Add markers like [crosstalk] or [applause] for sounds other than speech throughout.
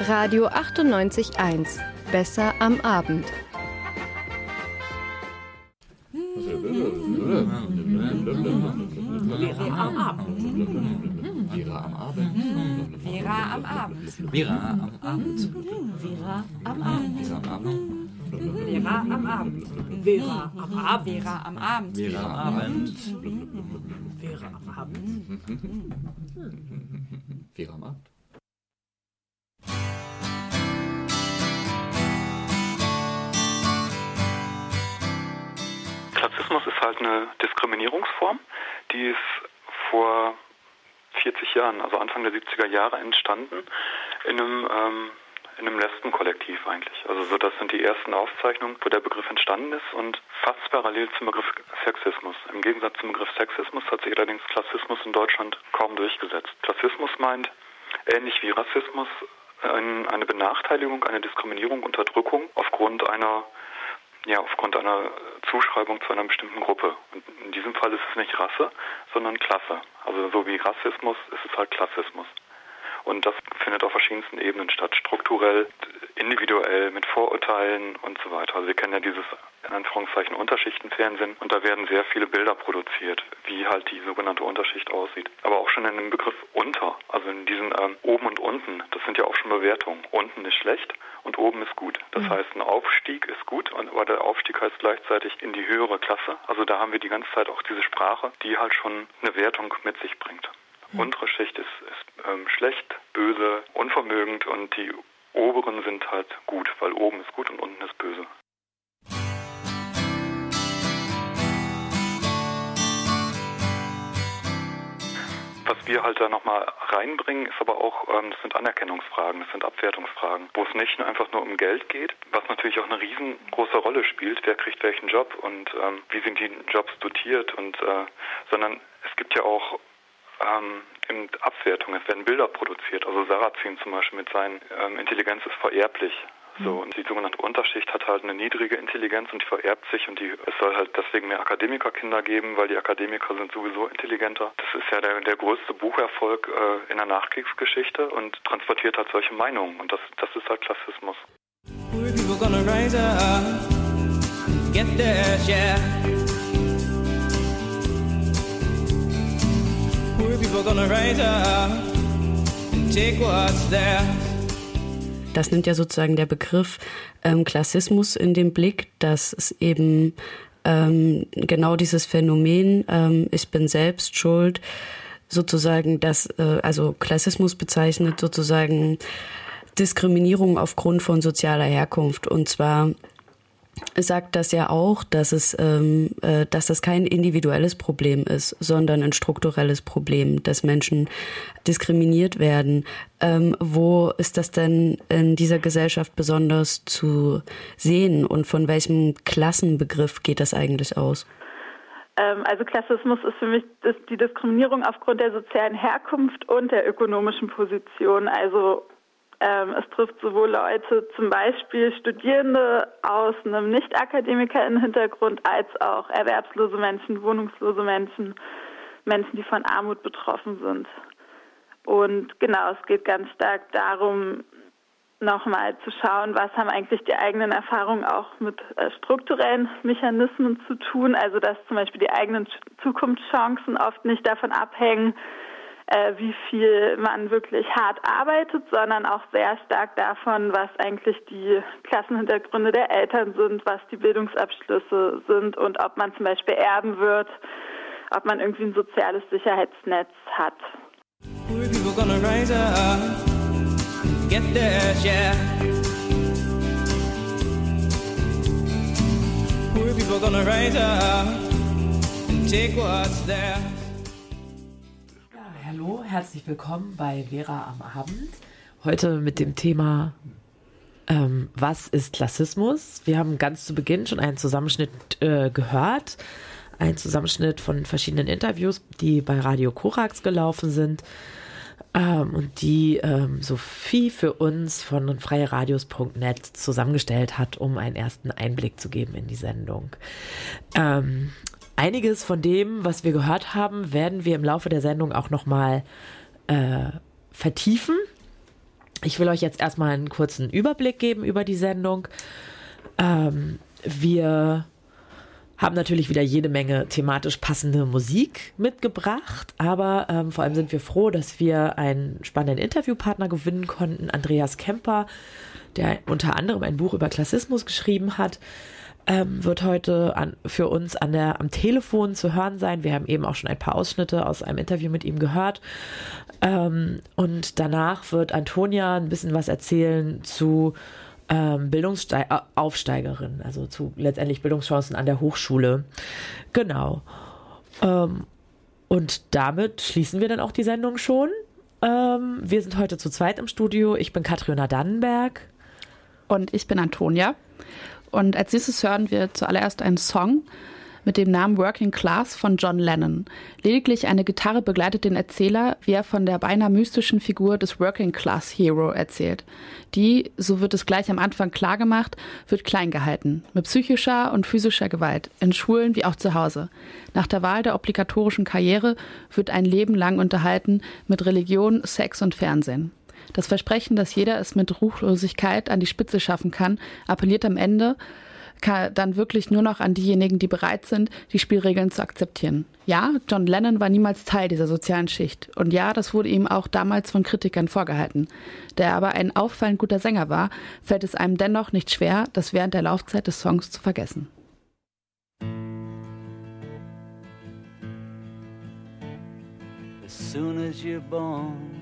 Radio 98.1. Besser am Abend. Vera am Abend. Vera am Abend. Vera am Abend. Vera am Abend. Vera am Abend. Vera am Abend. Vera am Abend. Vera am Abend. Vera am Abend. Vera am Abend. Vera am Abend. Vera am Abend. Klassismus ist halt eine Diskriminierungsform, die ist vor 40 Jahren, also Anfang der 70er Jahre entstanden, in einem, ähm, in einem Lesbenkollektiv eigentlich. Also so, das sind die ersten Aufzeichnungen, wo der Begriff entstanden ist und fast parallel zum Begriff Sexismus. Im Gegensatz zum Begriff Sexismus hat sich allerdings Klassismus in Deutschland kaum durchgesetzt. Klassismus meint, ähnlich wie Rassismus, eine Benachteiligung, eine Diskriminierung, Unterdrückung aufgrund einer ja, aufgrund einer Zuschreibung zu einer bestimmten Gruppe. Und in diesem Fall ist es nicht Rasse, sondern Klasse. Also so wie Rassismus ist es halt Klassismus. Und das findet auf verschiedensten Ebenen statt, strukturell, individuell, mit Vorurteilen und so weiter. Also wir kennen ja dieses in Anführungszeichen Unterschichtenfernsehen und da werden sehr viele Bilder produziert, wie halt die sogenannte Unterschicht aussieht. Aber auch schon in dem Begriff unter, also in diesen ähm, oben und unten, das sind ja auch schon Bewertungen. Unten ist schlecht und oben ist gut. Das mhm. heißt, ein Aufstieg ist gut, aber der Aufstieg heißt gleichzeitig in die höhere Klasse. Also da haben wir die ganze Zeit auch diese Sprache, die halt schon eine Wertung mit sich bringt. Untere Schicht ist, ist ähm, schlecht, böse, unvermögend und die oberen sind halt gut, weil oben ist gut und unten ist böse. Was wir halt da nochmal reinbringen, ist aber auch, ähm, das sind Anerkennungsfragen, das sind Abwertungsfragen, wo es nicht einfach nur um Geld geht, was natürlich auch eine riesengroße Rolle spielt, wer kriegt welchen Job und ähm, wie sind die Jobs dotiert und äh, sondern es gibt ja auch ähm, in Abwertung, es werden Bilder produziert. Also Sarrazin zum Beispiel mit seinen ähm, Intelligenz ist vererblich. So, mhm. und die sogenannte Unterschicht hat halt eine niedrige Intelligenz und die vererbt sich und die, es soll halt deswegen mehr Akademikerkinder geben, weil die Akademiker sind sowieso intelligenter. Das ist ja der, der größte Bucherfolg äh, in der Nachkriegsgeschichte und transportiert halt solche Meinungen und das, das ist halt Klassismus. Das nimmt ja sozusagen der Begriff ähm, Klassismus in den Blick, dass es eben ähm, genau dieses Phänomen, ähm, ich bin selbst schuld, sozusagen das, äh, also Klassismus bezeichnet sozusagen Diskriminierung aufgrund von sozialer Herkunft. Und zwar sagt das ja auch, dass es, ähm, äh, dass das kein individuelles Problem ist, sondern ein strukturelles Problem, dass Menschen diskriminiert werden. Ähm, wo ist das denn in dieser Gesellschaft besonders zu sehen und von welchem Klassenbegriff geht das eigentlich aus? Ähm, also Klassismus ist für mich die Diskriminierung aufgrund der sozialen Herkunft und der ökonomischen Position. Also ähm, es trifft sowohl Leute, zum Beispiel Studierende aus einem Nicht-AkademikerInnen-Hintergrund, als auch erwerbslose Menschen, wohnungslose Menschen, Menschen, die von Armut betroffen sind. Und genau, es geht ganz stark darum, nochmal zu schauen, was haben eigentlich die eigenen Erfahrungen auch mit äh, strukturellen Mechanismen zu tun. Also dass zum Beispiel die eigenen Zukunftschancen oft nicht davon abhängen, äh, wie viel man wirklich hart arbeitet, sondern auch sehr stark davon, was eigentlich die Klassenhintergründe der Eltern sind, was die Bildungsabschlüsse sind und ob man zum Beispiel erben wird, ob man irgendwie ein soziales Sicherheitsnetz hat. Poor people gonna rise up and take what's there herzlich willkommen bei Vera am Abend. Heute mit dem Thema ähm, Was ist Klassismus? Wir haben ganz zu Beginn schon einen Zusammenschnitt äh, gehört. Ein Zusammenschnitt von verschiedenen Interviews, die bei Radio Korax gelaufen sind. Ähm, und die ähm, Sophie für uns von freieradios.net zusammengestellt hat, um einen ersten Einblick zu geben in die Sendung. Einiges von dem, was wir gehört haben, werden wir im Laufe der Sendung auch nochmal äh, vertiefen. Ich will euch jetzt erstmal einen kurzen Überblick geben über die Sendung. Ähm, wir haben natürlich wieder jede Menge thematisch passende Musik mitgebracht, aber ähm, vor allem sind wir froh, dass wir einen spannenden Interviewpartner gewinnen konnten, Andreas Kemper, der unter anderem ein Buch über Klassismus geschrieben hat. Ähm, wird heute an, für uns an der, am Telefon zu hören sein. Wir haben eben auch schon ein paar Ausschnitte aus einem Interview mit ihm gehört. Ähm, und danach wird Antonia ein bisschen was erzählen zu ähm, Bildungsaufsteigerin, also zu letztendlich Bildungschancen an der Hochschule. Genau. Ähm, und damit schließen wir dann auch die Sendung schon. Ähm, wir sind heute zu zweit im Studio. Ich bin Katriona Dannenberg. Und ich bin Antonia. Und als nächstes hören wir zuallererst einen Song mit dem Namen Working Class von John Lennon. Lediglich eine Gitarre begleitet den Erzähler, wie er von der beinahe mystischen Figur des Working Class Hero erzählt. Die, so wird es gleich am Anfang klar gemacht, wird klein gehalten, mit psychischer und physischer Gewalt, in Schulen wie auch zu Hause. Nach der Wahl der obligatorischen Karriere wird ein Leben lang unterhalten mit Religion, Sex und Fernsehen. Das Versprechen, dass jeder es mit Ruchlosigkeit an die Spitze schaffen kann, appelliert am Ende dann wirklich nur noch an diejenigen, die bereit sind, die Spielregeln zu akzeptieren. Ja, John Lennon war niemals Teil dieser sozialen Schicht. Und ja, das wurde ihm auch damals von Kritikern vorgehalten. Da er aber ein auffallend guter Sänger war, fällt es einem dennoch nicht schwer, das während der Laufzeit des Songs zu vergessen. As soon as you're born,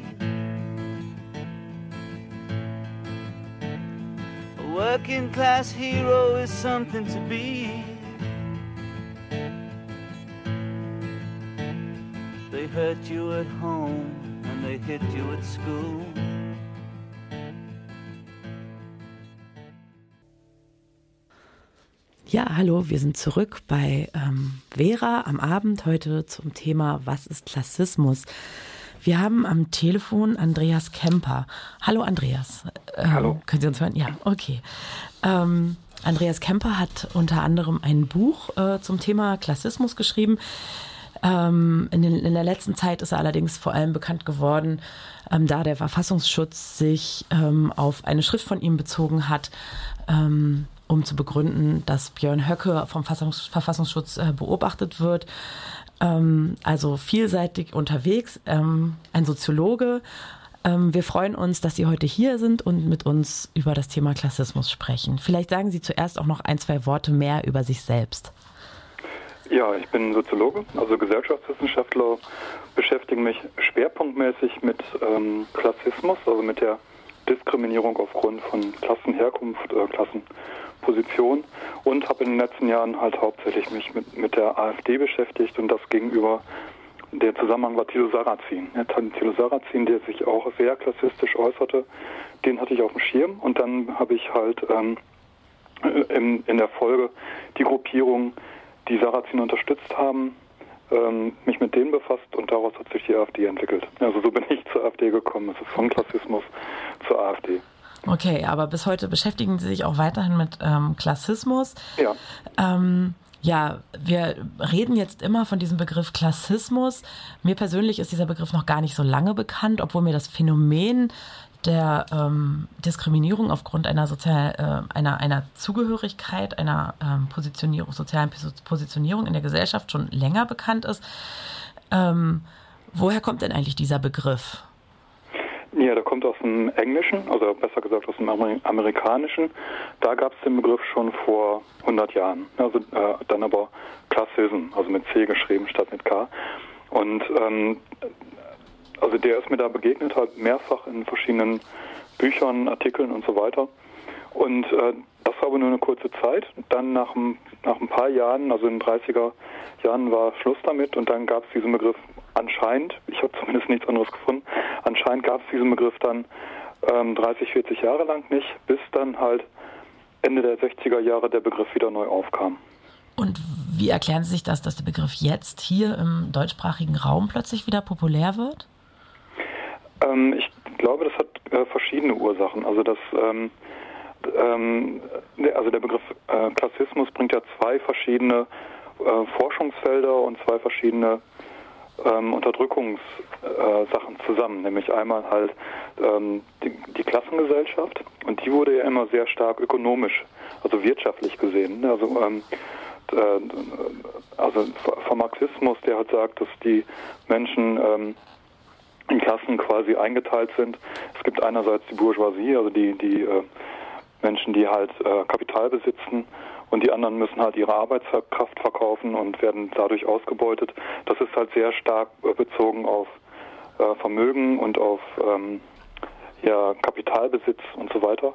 Working class hero is something to be. They hurt you at home and they hit you at school. Ja, hallo, wir sind zurück bei ähm, Vera am Abend heute zum Thema Was ist Klassismus? Wir haben am Telefon Andreas Kemper. Hallo Andreas. Ähm, hallo. Können Sie uns hören? Ja, okay. Ähm, Andreas Kemper hat unter anderem ein Buch äh, zum Thema Klassismus geschrieben. Ähm, in, den, in, der letzten Zeit ist er allerdings vor allem bekannt geworden, ähm, da der Verfassungsschutz sich ähm, auf eine Schrift von ihm bezogen hat, ähm, um zu begründen, dass Björn Höcke vom Verfassungs Verfassungsschutz äh, beobachtet wird. Ähm, also vielseitig unterwegs, ähm, ein Soziologe. Wir freuen uns, dass Sie heute hier sind und mit uns über das Thema Klassismus sprechen. Vielleicht sagen Sie zuerst auch noch ein, zwei Worte mehr über sich selbst. Ja, ich bin Soziologe, also Gesellschaftswissenschaftler, beschäftige mich schwerpunktmäßig mit ähm, Klassismus, also mit der Diskriminierung aufgrund von Klassenherkunft, äh, Klassenposition und habe in den letzten Jahren halt hauptsächlich mich mit, mit der AfD beschäftigt und das gegenüber der Zusammenhang war Thilo Sarrazin. Ja, Thilo Sarrazin, der sich auch sehr klassistisch äußerte, den hatte ich auf dem Schirm und dann habe ich halt ähm, in, in der Folge die Gruppierung die Sarrazin unterstützt haben, ähm, mich mit denen befasst und daraus hat sich die AfD entwickelt. Also so bin ich [laughs] zur AfD gekommen. Es ist vom Klassismus zur AfD. Okay, aber bis heute beschäftigen Sie sich auch weiterhin mit ähm, Klassismus. Ja. Ähm, ja, wir reden jetzt immer von diesem Begriff Klassismus. Mir persönlich ist dieser Begriff noch gar nicht so lange bekannt, obwohl mir das Phänomen der ähm, Diskriminierung aufgrund einer sozial, äh, einer, einer Zugehörigkeit, einer ähm, Positionierung, sozialen Positionierung in der Gesellschaft schon länger bekannt ist. Ähm, woher kommt denn eigentlich dieser Begriff? Ja, der kommt aus dem Englischen, also besser gesagt aus dem Amerikanischen. Da gab es den Begriff schon vor 100 Jahren. Also äh, dann aber Klassism, also mit C geschrieben statt mit K. Und ähm, also der ist mir da begegnet, halt mehrfach in verschiedenen Büchern, Artikeln und so weiter. Und äh, das war aber nur eine kurze Zeit. Dann nach, nach ein paar Jahren, also in den 30er Jahren war Schluss damit und dann gab es diesen Begriff anscheinend, ich habe zumindest nichts anderes gefunden, anscheinend gab es diesen Begriff dann ähm, 30, 40 Jahre lang nicht, bis dann halt Ende der 60er Jahre der Begriff wieder neu aufkam. Und wie erklären Sie sich das, dass der Begriff jetzt hier im deutschsprachigen Raum plötzlich wieder populär wird? Ähm, ich glaube, das hat äh, verschiedene Ursachen. Also das, ähm, ähm, also der Begriff äh, Klassismus bringt ja zwei verschiedene äh, Forschungsfelder und zwei verschiedene ähm, Unterdrückungssachen äh, zusammen, nämlich einmal halt ähm, die, die, Klassengesellschaft und die wurde ja immer sehr stark ökonomisch, also wirtschaftlich gesehen. Ne? Also ähm, äh, also vom Marxismus, der halt sagt, dass die Menschen ähm, in Klassen quasi eingeteilt sind. Es gibt einerseits die Bourgeoisie, also die, die äh, Menschen, die halt äh, Kapital besitzen und die anderen müssen halt ihre Arbeitskraft verkaufen und werden dadurch ausgebeutet. Das ist halt sehr stark äh, bezogen auf äh, Vermögen und auf ähm, ja, Kapitalbesitz und so weiter.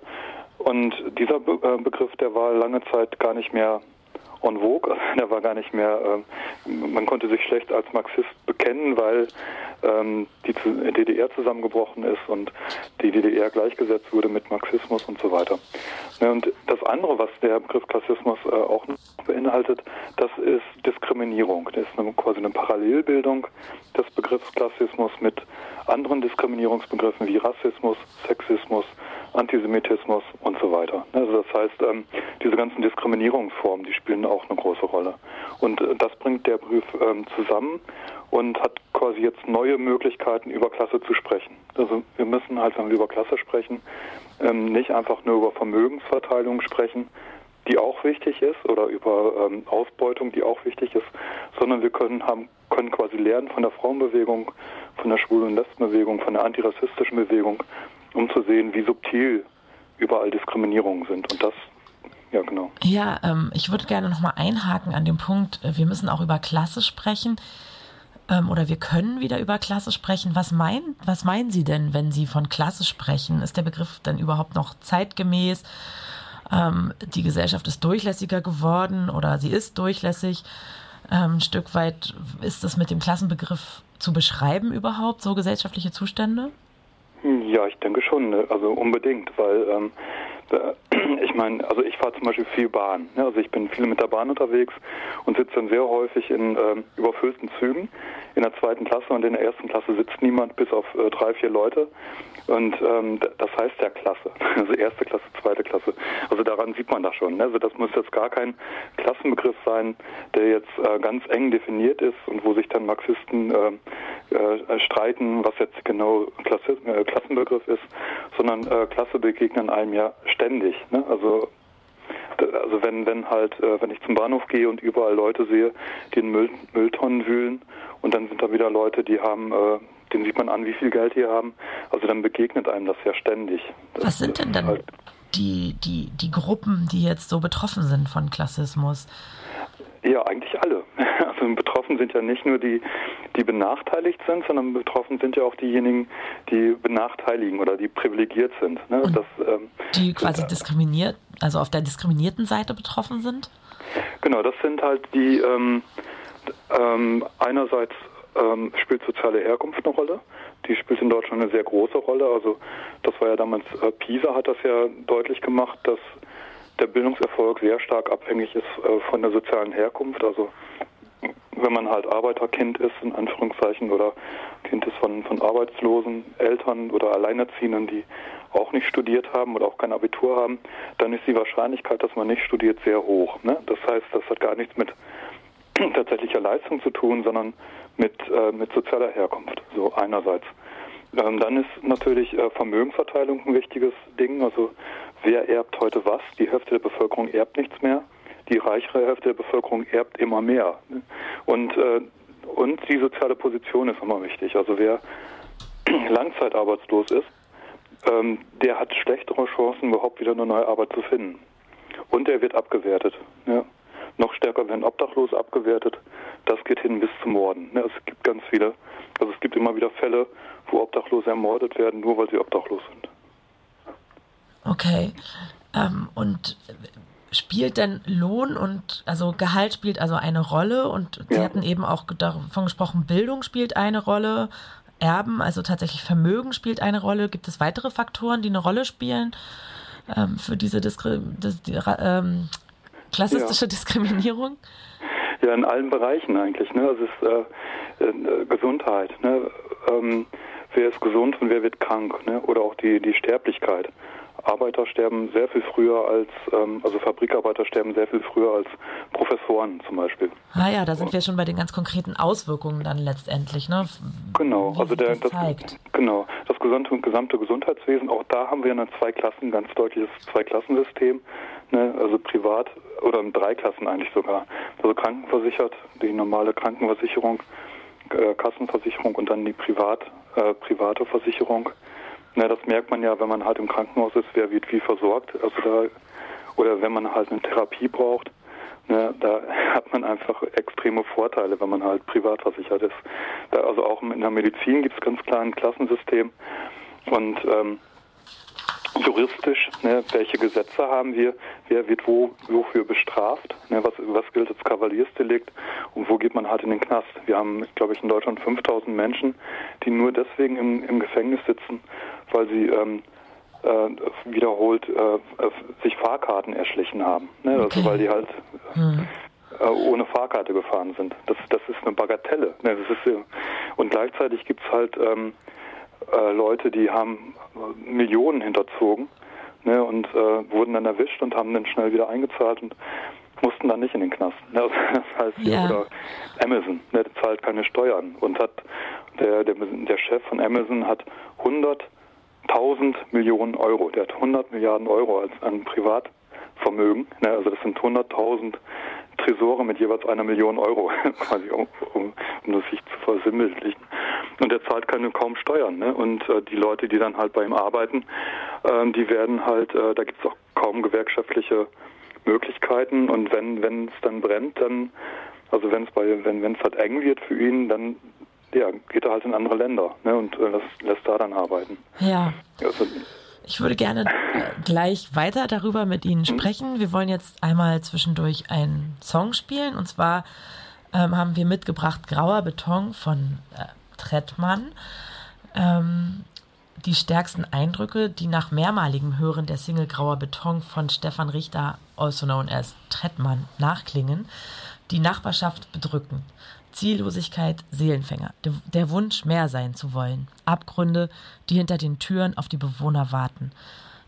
Und dieser Be äh, Begriff, der war lange Zeit gar nicht mehr en vogue. [laughs] Der war gar nicht mehr, äh, man konnte sich schlecht als Marxist bekennen, weil ähm, die DDR zusammengebrochen ist und die DDR gleichgesetzt wurde mit Marxismus und so weiter. Ja, und das andere, was der Begriff Klassismus äh, auch beinhaltet, das ist Diskriminierung. Das ist eine, quasi eine Parallelbildung des Begriffs Klassismus mit anderen Diskriminierungsbegriffen wie Rassismus, Sexismus, Antisemitismus und so weiter. Also das heißt, ähm, diese ganzen Diskriminierungsformen, die spielen auch eine große Rolle. Und äh, das bringt der Brief ähm, zusammen und hat quasi jetzt neue Möglichkeiten, über Klasse zu sprechen. Also wir müssen halt, wenn wir über Klasse sprechen, ähm, nicht einfach nur über Vermögensverteilung sprechen, die auch wichtig ist, oder über Ausbeutung, die auch wichtig ist, sondern wir können haben können quasi lernen von der Frauenbewegung, von der Schwulen- und Lesbenbewegung, von der antirassistischen Bewegung um zu sehen, wie subtil überall Diskriminierungen sind. Und das, ja genau. Ja, ähm, ich würde gerne nochmal einhaken an dem Punkt, äh, wir müssen auch über Klasse sprechen. Ähm, oder wir können wieder über Klasse sprechen. Was, mein, was meinen Sie denn, wenn Sie von Klasse sprechen? Ist der Begriff dann überhaupt noch zeitgemäß? Ähm, die Gesellschaft ist durchlässiger geworden oder sie ist durchlässig. Ähm, ein Stück weit ist das mit dem Klassenbegriff zu beschreiben überhaupt, so gesellschaftliche Zustände? Ja, ich denke schon, ne? also unbedingt, weil ähm, [clears throat] ich meine, also ich fahre zum Beispiel viel Bahn. Ne? Also ich bin viel mit der Bahn unterwegs und sitze dann sehr häufig in ähm, überfüllten Zügen in der zweiten Klasse und in der ersten Klasse sitzt niemand bis auf äh, drei, vier Leute. Und ähm, das heißt ja Klasse, [laughs] also erste Klasse, zweite Klasse. Also daran sieht man das schon. Ne? Also das muss jetzt gar kein Klassenbegriff sein, der jetzt äh, ganz eng definiert ist und wo sich dann Marxisten äh, äh, streiten, was jetzt genau Klasse, äh, Klassenbegriff ist, sondern äh, Klasse begegnen einem ja ständig. Ne? Also also wenn, wenn halt, äh, wenn ich zum Bahnhof gehe und überall Leute sehe, die in Müll, Mülltonnen wühlen und dann sind da wieder Leute, die haben, äh, denen sieht man an, wie viel Geld die haben. Also dann begegnet einem das ja ständig. Das, Was sind denn dann halt die, die, die Gruppen, die jetzt so betroffen sind von Klassismus? Ja, eigentlich alle. [laughs] Also betroffen sind ja nicht nur die, die benachteiligt sind, sondern betroffen sind ja auch diejenigen, die benachteiligen oder die privilegiert sind. Ne? Das, ähm, die quasi äh, diskriminiert, also auf der diskriminierten Seite betroffen sind? Genau, das sind halt die ähm, ähm, einerseits ähm, spielt soziale Herkunft eine Rolle. Die spielt in Deutschland eine sehr große Rolle. Also das war ja damals, äh, PISA hat das ja deutlich gemacht, dass der Bildungserfolg sehr stark abhängig ist äh, von der sozialen Herkunft. Also wenn man halt Arbeiterkind ist, in Anführungszeichen, oder Kind ist von, von arbeitslosen Eltern oder Alleinerziehenden, die auch nicht studiert haben oder auch kein Abitur haben, dann ist die Wahrscheinlichkeit, dass man nicht studiert, sehr hoch. Ne? Das heißt, das hat gar nichts mit [clears throat] tatsächlicher Leistung zu tun, sondern mit, äh, mit sozialer Herkunft, so einerseits. Ähm, dann ist natürlich äh, Vermögensverteilung ein wichtiges Ding. Also wer erbt heute was? Die Hälfte der Bevölkerung erbt nichts mehr. Die reichere Hälfte der Bevölkerung erbt immer mehr. Und, äh, und die soziale Position ist immer wichtig. Also wer [clears throat] langzeitarbeitslos ist, ähm, der hat schlechtere Chancen, überhaupt wieder eine neue Arbeit zu finden. Und er wird abgewertet. Ja. Noch stärker werden Obdachlose abgewertet. Das geht hin bis zum Morden. Ja, es gibt ganz viele, also es gibt immer wieder Fälle, wo Obdachlose ermordet werden, nur weil sie obdachlos sind. Okay. Ähm, und spielt denn Lohn und also Gehalt spielt also eine Rolle und Sie ja. hatten eben auch davon gesprochen, Bildung spielt eine Rolle, Erben, also tatsächlich Vermögen spielt eine Rolle. Gibt es weitere Faktoren, die eine Rolle spielen? ähm, für diese Diskri das, die, ähm, klassistische ja. Diskriminierung? Ja, in allen Bereichen eigentlich. Ne? Also es ist äh, äh, Gesundheit. Ne? Ähm, wer ist gesund und wer wird krank? Ne? Oder auch die, die Sterblichkeit. Arbeiter sterben sehr viel früher als, ähm, also Fabrikarbeiter sterben sehr viel früher als Professoren zum Beispiel. Ah ja, da sind wir schon bei den ganz konkreten Auswirkungen dann letztendlich, ne? Genau, Wie also der, das, zeigt. genau, das gesamte, gesamte Gesundheitswesen, auch da haben wir ein Zweiklassen, ganz deutliches Zweiklassensystem, ne? also privat oder in drei Klassen eigentlich sogar. Also krankenversichert, die normale Krankenversicherung, äh, Kassenversicherung und dann die privat, äh, private Versicherung. Na, das merkt man ja, wenn man halt im Krankenhaus ist, wer wird wie versorgt. Also da, oder wenn man halt eine Therapie braucht, ne, da [laughs] hat man einfach extreme Vorteile, wenn man halt privat versichert ist. Da, also auch in der Medizin gibt es ganz klar ein Klassensystem. Und ähm, juristisch, ne, welche Gesetze haben wir, wer wird wo, wofür bestraft, ne, was, was gilt als Kavaliersdelikt und wo geht man halt in den Knast. Wir haben, glaube ich, in Deutschland 5000 Menschen, die nur deswegen im, im Gefängnis sitzen, weil sie ähm, äh, wiederholt äh, sich Fahrkarten erschlichen haben. Ne? Also okay. Also weil die halt hm. äh, ohne Fahrkarte gefahren sind. Das, das ist eine Bagatelle. Ne? Das ist, und gleichzeitig gibt es halt ähm, äh, Leute, die haben Millionen hinterzogen ne? und äh, wurden dann erwischt und haben dann schnell wieder eingezahlt und mussten dann nicht in den Knast. Ne? [laughs] Das heißt, ja. oder Amazon, ne, zahlt keine Steuern und hat der, der, der Chef von Amazon hat 100 1000 Millionen Euro. Der hat 100 Milliarden Euro als ein Privatvermögen. Ne? Also das sind 100.000 Tresore mit jeweils einer Million Euro, [laughs] quasi um, um, um das sich zu versinnbildlichen. Und er zahlt keine kaum Steuern. Ne? Und äh, die Leute, die dann halt bei ihm arbeiten, äh, die werden halt, äh, da gibt es auch kaum gewerkschaftliche Möglichkeiten. Und wenn es dann brennt, dann also wenn es bei wenn es halt eng wird für ihn, dann ja, geht er halt in andere Länder ne, und äh, lässt, lässt da dann arbeiten. Ja. Also, ich würde gerne äh, gleich weiter darüber mit Ihnen mhm. sprechen. Wir wollen jetzt einmal zwischendurch einen Song spielen. Und zwar ähm, haben wir mitgebracht Grauer Beton von äh, Trettmann. Ähm, die stärksten Eindrücke, die nach mehrmaligem Hören der Single Grauer Beton von Stefan Richter, also known as Trettmann, nachklingen, die Nachbarschaft bedrücken. Ziellosigkeit, Seelenfänger, der Wunsch, mehr sein zu wollen, Abgründe, die hinter den Türen auf die Bewohner warten,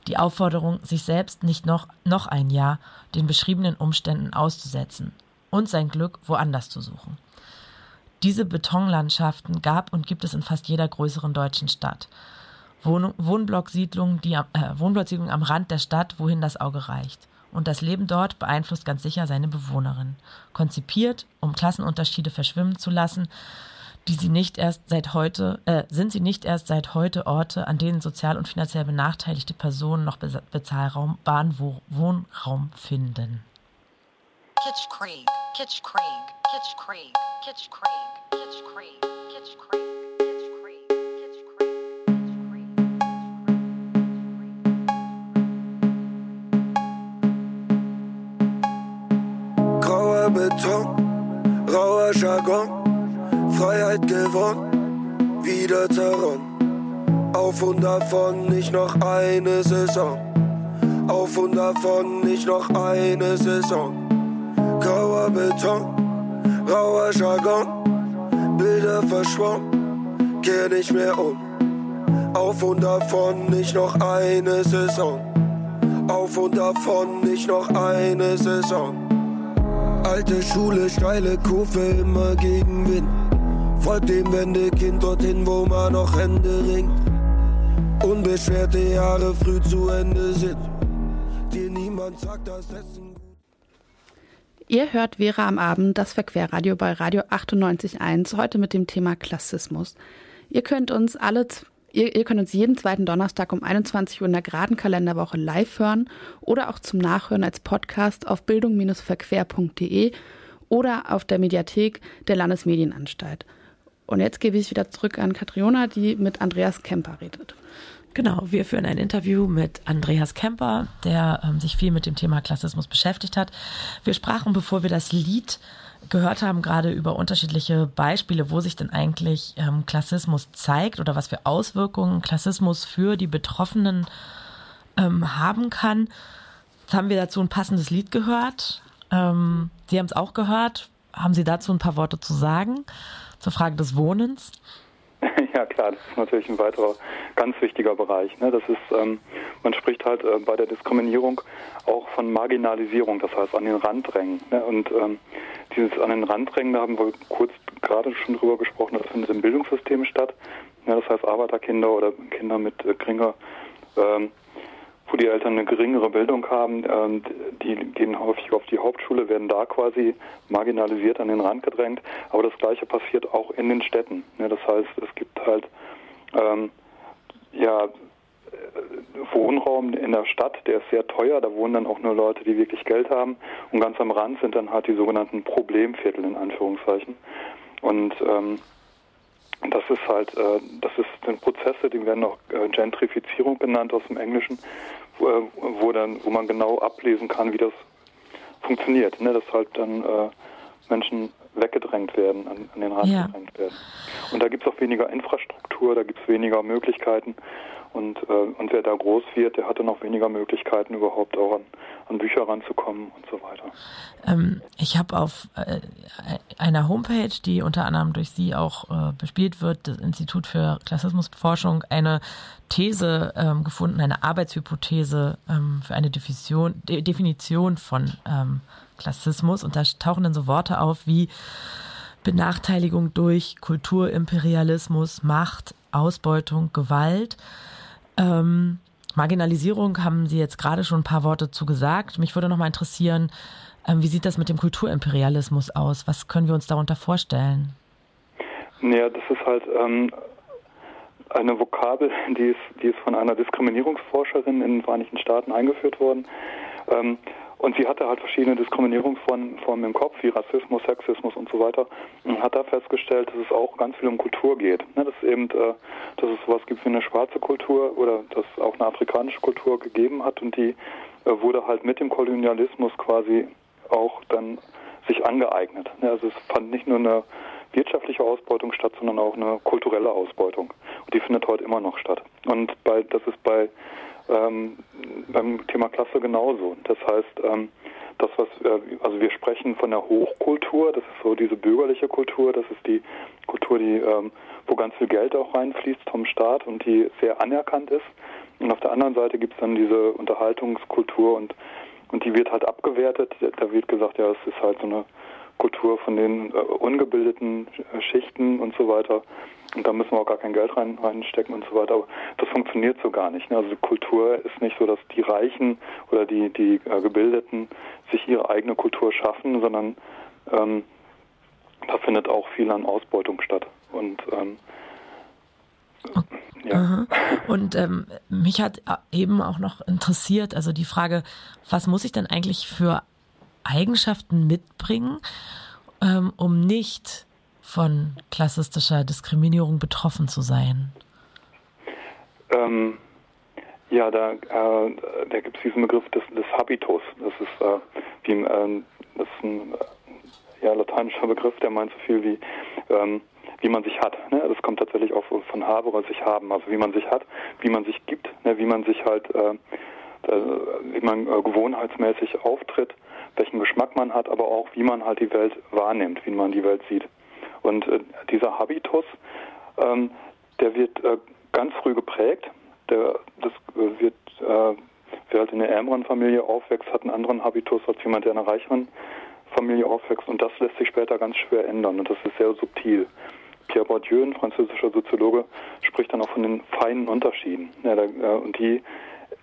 die Aufforderung, sich selbst nicht noch, noch ein Jahr den beschriebenen Umständen auszusetzen und sein Glück woanders zu suchen. Diese Betonlandschaften gab und gibt es in fast jeder größeren deutschen Stadt. Wohn Wohnblocksiedlungen, die, äh, Wohnblocksiedlungen am Rand der Stadt, wohin das Auge reicht und das Leben dort beeinflusst ganz sicher seine Bewohnerin. Konzipiert, um Klassenunterschiede verschwimmen zu lassen, die sie nicht erst seit heute, äh, sind sie nicht erst seit heute Orte, an denen sozial und finanziell benachteiligte Personen noch bezahlbaren Wohnraum finden. Kitsch Krieg, Kitsch Krieg, Kitsch Krieg, Kitsch Krieg, Kitsch Krieg, Kitsch Krieg. Beton, rauer Jargon, Freiheit gewonnen, wieder zerronnen. Auf und davon nicht noch eine Saison. Auf und davon nicht noch eine Saison. Grauer Beton, rauer Jargon, Bilder verschwommen, kehr nicht mehr um. Auf und davon nicht noch eine Saison. Auf und davon nicht noch eine Saison. Alte Schule, steile Kurve, immer gegen Wind. Folgt dem Wendekind dorthin, wo man noch Hände ringt. Unbeschwerte Jahre früh zu Ende sind. Dir niemand sagt, das Essen Ihr hört Vera am Abend, das Verquerradio bei Radio 98.1, heute mit dem Thema Klassismus. Ihr könnt uns alle Ihr, ihr, könnt uns jeden zweiten Donnerstag um 21 Uhr in der geraden Kalenderwoche live hören oder auch zum Nachhören als Podcast auf bildung-verquer.de oder auf der Mediathek der Landesmedienanstalt. Und jetzt gebe ich wieder zurück an Katriona, die mit Andreas Kemper redet. Genau, wir führen ein Interview mit Andreas Kemper, der ähm, sich viel mit dem Thema Klassismus beschäftigt hat. Wir sprachen, bevor wir das Lied gehört haben, gerade über unterschiedliche Beispiele, wo sich denn eigentlich ähm, Klassismus zeigt oder was für Auswirkungen Klassismus für die Betroffenen ähm, haben kann. Jetzt haben wir dazu ein passendes Lied gehört. Ähm, Sie haben es auch gehört. Haben Sie dazu ein paar Worte zu sagen zur Frage des Wohnens? [laughs] Ja klar, das ist natürlich ein weiterer ganz wichtiger Bereich. Ne? Das ist, ähm, man spricht halt äh, bei der Diskriminierung auch von Marginalisierung, das heißt an den Rand drängen. Ne? Und ähm, dieses an den Rand drängen, da haben wir kurz gerade schon drüber gesprochen, das findet im Bildungssystem statt. Ja, das heißt Arbeiterkinder oder Kinder mit äh, geringer ähm, wo die Eltern eine geringere Bildung haben, ähm, die gehen häufig auf die Hauptschule, werden da quasi marginalisiert an den Rand gedrängt. Aber das Gleiche passiert auch in den Städten. Das heißt, es gibt halt ähm, ja äh, Wohnraum in der Stadt, der ist sehr teuer, da wohnen dann auch nur Leute, die wirklich Geld haben. Und ganz am Rand sind dann halt die sogenannten Problemviertel in Anführungszeichen. Und ähm, das ist halt, äh, das ist sind Prozesse, die werden auch äh, Gentrifizierung genannt aus dem Englischen, wo, äh, wo, dann, wo man genau ablesen kann, wie das funktioniert, ne? dass halt dann äh, Menschen weggedrängt werden, an, an den Rand ja. gedrängt werden. Und da gibt es auch weniger Infrastruktur, da gibt es weniger Möglichkeiten. Und, äh, und wer da groß wird, der hat dann auch weniger Möglichkeiten, überhaupt auch an, an Bücher ranzukommen und so weiter. Ähm, ich habe auf äh, einer Homepage, die unter anderem durch Sie auch äh, bespielt wird, das Institut für Klassismusforschung, eine These ähm, gefunden, eine Arbeitshypothese ähm, für eine Definition, De Definition von ähm, Klassismus. Und da tauchen dann so Worte auf wie Benachteiligung durch Kulturimperialismus, Macht, Ausbeutung, Gewalt. Ähm, Marginalisierung haben Sie jetzt gerade schon ein paar Worte zu gesagt. Mich würde noch mal interessieren, ähm, wie sieht das mit dem Kulturimperialismus aus? Was können wir uns darunter vorstellen? Ja, das ist halt ähm, eine Vokabel, [laughs] die ist, die ist von einer Diskriminierungsforscherin in den Vereinigten Staaten eingeführt worden. Ähm, und sie hatte halt verschiedene Diskriminierungsformen im Kopf, wie Rassismus, Sexismus und so weiter. Und hat da festgestellt, dass es auch ganz viel um Kultur geht. Ne, dass eben, äh, dass es sowas gibt wie eine schwarze Kultur oder dass auch eine afrikanische Kultur gegeben hat und die äh, wurde halt mit dem Kolonialismus quasi auch dann sich angeeignet. Ne, also es fand nicht nur eine wirtschaftliche Ausbeutung statt, sondern auch eine kulturelle Ausbeutung. Und die findet heute immer noch statt. Und bei, das ist bei ähm, beim Thema Klasse genauso. Das heißt, ähm, das, was, äh, also wir sprechen von der Hochkultur, das ist so diese bürgerliche Kultur, das ist die Kultur, die, ähm, wo ganz viel Geld auch reinfließt vom Staat und die sehr anerkannt ist. Und auf der anderen Seite gibt es dann diese Unterhaltungskultur und, und die wird halt abgewertet. Da wird gesagt, ja, es ist halt so eine Kultur von den äh, ungebildeten Schichten und so weiter. Und da müssen wir auch gar kein Geld rein, reinstecken und so weiter. Aber das funktioniert so gar nicht. Ne? Also Kultur ist nicht so, dass die Reichen oder die, die äh, Gebildeten sich ihre eigene Kultur schaffen, sondern ähm, da findet auch viel an Ausbeutung statt. Und ähm, ja. Und ähm, mich hat eben auch noch interessiert, also die Frage, was muss ich denn eigentlich für Eigenschaften mitbringen, ähm, um nicht von klassistischer Diskriminierung betroffen zu sein? Ähm, ja, da, äh, da gibt es diesen Begriff des, des Habitus. Das ist, äh, wie, äh, das ist ein äh, ja, lateinischer Begriff, der meint so viel wie, ähm, wie man sich hat. Ne? Das kommt tatsächlich auch von Habere, sich haben. Also wie man sich hat, wie man sich gibt, ne? wie man sich halt, äh, wie man äh, gewohnheitsmäßig auftritt, welchen Geschmack man hat, aber auch wie man halt die Welt wahrnimmt, wie man die Welt sieht. Und äh, dieser Habitus, ähm, der wird äh, ganz früh geprägt. Der, das äh, wird, äh, wer halt in einer ärmeren Familie aufwächst, hat einen anderen Habitus als jemand, der in einer reicheren Familie aufwächst. Und das lässt sich später ganz schwer ändern. Und das ist sehr subtil. Pierre Bourdieu, ein französischer Soziologe, spricht dann auch von den feinen Unterschieden. Ja, da, äh, und die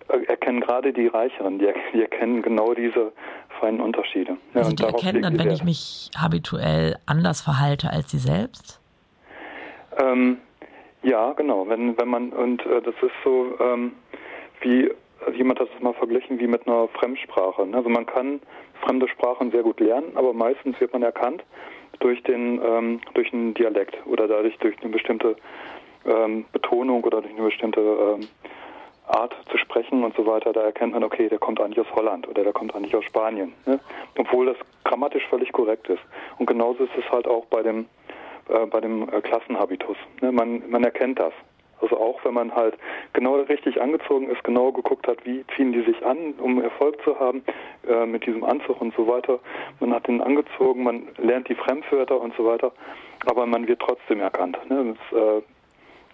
erkennen gerade die Reicheren, die, die, erkennen genau diese feinen Unterschiede. Ja, also die erkennen dann, wenn ich mich habituell anders verhalte als sie selbst? Ähm, ja, genau. Wenn, wenn man, und äh, das ist so, ähm, wie, jemand hat es mal verglichen wie mit einer Fremdsprache. Ne? Also man kann fremde Sprachen sehr gut lernen, aber meistens wird man erkannt durch den, ähm, durch einen Dialekt oder dadurch durch eine bestimmte ähm, Betonung oder durch eine bestimmte ähm, Art zu sprechen und so weiter, da erkennt man, okay, der kommt eigentlich aus Holland oder der kommt eigentlich aus Spanien. Ne? Obwohl das grammatisch völlig korrekt ist. Und genauso ist es halt auch bei dem, äh, bei dem äh, Klassenhabitus. Ne? Man, man erkennt das. Also auch wenn man halt genau richtig angezogen ist, genau geguckt hat, wie ziehen die sich an, um Erfolg zu haben äh, mit diesem Anzug und so weiter. Man hat den angezogen, man lernt die Fremdwörter und so weiter, aber man wird trotzdem erkannt. Ne? Das, äh,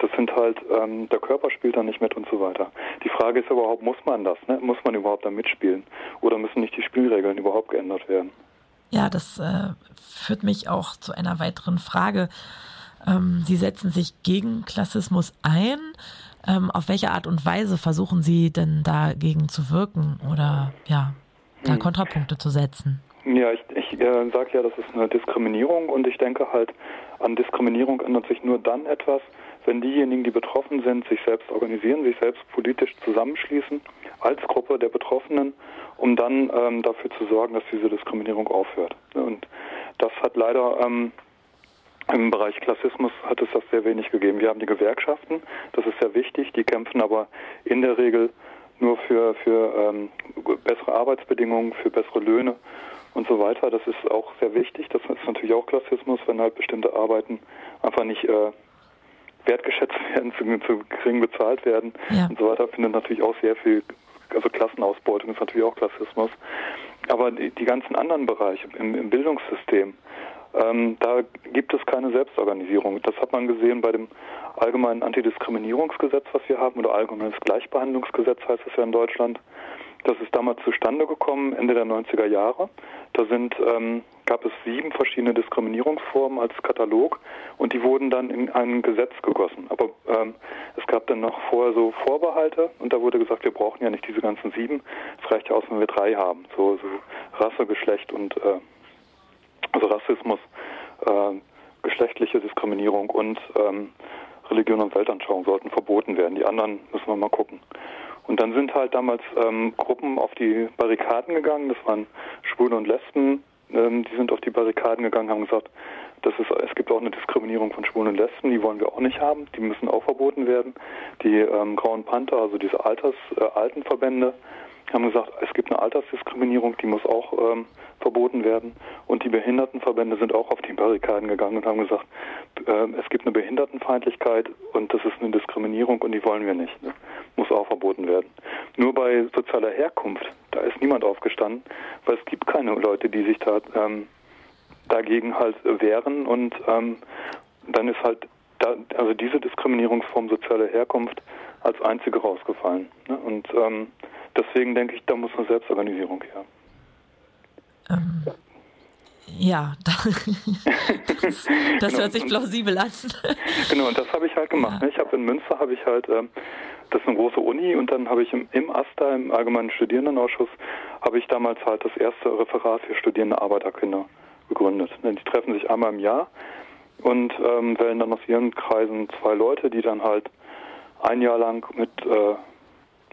das sind halt, ähm, der Körper spielt da nicht mit und so weiter. Die Frage ist überhaupt, muss man das? Ne? Muss man überhaupt da mitspielen? Oder müssen nicht die Spielregeln überhaupt geändert werden? Ja, das äh, führt mich auch zu einer weiteren Frage. Ähm, Sie setzen sich gegen Klassismus ein. Ähm, auf welche Art und Weise versuchen Sie denn dagegen zu wirken oder ja, da hm. Kontrapunkte zu setzen? Ja, ich, ich äh, sage ja, das ist eine Diskriminierung und ich denke halt, an Diskriminierung ändert sich nur dann etwas, wenn diejenigen, die betroffen sind, sich selbst organisieren, sich selbst politisch zusammenschließen als Gruppe der Betroffenen, um dann ähm, dafür zu sorgen, dass diese Diskriminierung aufhört. Und das hat leider ähm, im Bereich Klassismus hat es das sehr wenig gegeben. Wir haben die Gewerkschaften, das ist sehr wichtig, die kämpfen aber in der Regel nur für, für ähm, bessere Arbeitsbedingungen, für bessere Löhne und so weiter. Das ist auch sehr wichtig. Das ist natürlich auch Klassismus, wenn halt bestimmte Arbeiten einfach nicht äh, wertgeschätzt [laughs] werden, zu, zu gering bezahlt werden ja. und so weiter, findet natürlich auch sehr viel, also Klassenausbeutung ist natürlich auch Klassismus. Aber die, die ganzen anderen Bereiche im, im Bildungssystem, ähm, da gibt es keine Selbstorganisierung. Das hat man gesehen bei dem allgemeinen Antidiskriminierungsgesetz, was wir haben, oder allgemeines Gleichbehandlungsgesetz heißt es ja in Deutschland. Das ist damals zustande gekommen, Ende der 90er Jahre. Da sind, ähm, gab es sieben verschiedene Diskriminierungsformen als Katalog und die wurden dann in ein Gesetz gegossen. Aber ähm, es gab dann noch vorher so Vorbehalte und da wurde gesagt, wir brauchen ja nicht diese ganzen sieben. Es reicht ja aus, wenn wir drei haben. So, so Rasse, Geschlecht und äh, also Rassismus, äh, geschlechtliche Diskriminierung und ähm, Religion und Weltanschauung sollten verboten werden. Die anderen müssen wir mal gucken. Und dann sind halt damals ähm, Gruppen auf die Barrikaden gegangen, das waren Schwule und Lesben, ähm, die sind auf die Barrikaden gegangen, haben gesagt, das ist, es gibt auch eine Diskriminierung von Schwulen und Lesben, die wollen wir auch nicht haben, die müssen auch verboten werden. Die ähm, Grauen Panther, also diese Alters, äh, Altenverbände, haben gesagt, es gibt eine Altersdiskriminierung, die muss auch ähm, verboten werden. Und die Behindertenverbände sind auch auf die Barrikaden gegangen und haben gesagt, äh, es gibt eine Behindertenfeindlichkeit und das ist eine Diskriminierung und die wollen wir nicht. Ne? Muss auch verboten werden. Nur bei sozialer Herkunft, da ist niemand aufgestanden, weil es gibt keine Leute, die sich da ähm, dagegen halt wehren und ähm, dann ist halt da, also diese Diskriminierungsform soziale Herkunft als einzige rausgefallen. Ne? Und ähm, deswegen denke ich, da muss eine Selbstorganisierung her. Ähm, ja, [laughs] das, das genau. hört sich plausibel an. genau, und das habe ich halt gemacht. Ja. Ne? Ich habe in Münster habe ich halt, ähm, das ist eine große Uni und dann habe ich im, im AStA, im Allgemeinen Studierendenausschuss, habe ich damals halt das erste Referat für studierende Arbeiterkinder gegründet. Ne? Die treffen sich einmal im Jahr und ähm, wählen dann aus ihren Kreisen zwei Leute, die dann halt ein Jahr lang mit äh,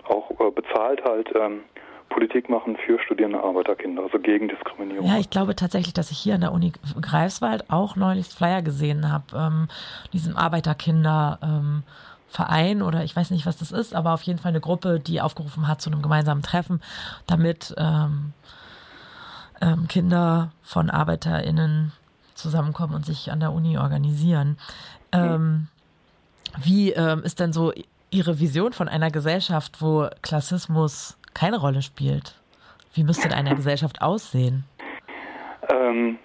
auch äh, bezahlt halt ähm, Politik machen für studierende Arbeiterkinder, also gegen Diskriminierung. Ja, ich glaube tatsächlich, dass ich hier an der Uni Greifswald auch neulich Flyer gesehen habe, ähm, diesem Arbeiterkinderverein ähm, oder ich weiß nicht, was das ist, aber auf jeden Fall eine Gruppe, die aufgerufen hat zu einem gemeinsamen Treffen, damit ähm, ähm, Kinder von ArbeiterInnen zusammenkommen und sich an der Uni organisieren. Mhm. Wie ähm, ist denn so Ihre Vision von einer Gesellschaft, wo Klassismus keine Rolle spielt? Wie müsste eine Gesellschaft aussehen? Ähm,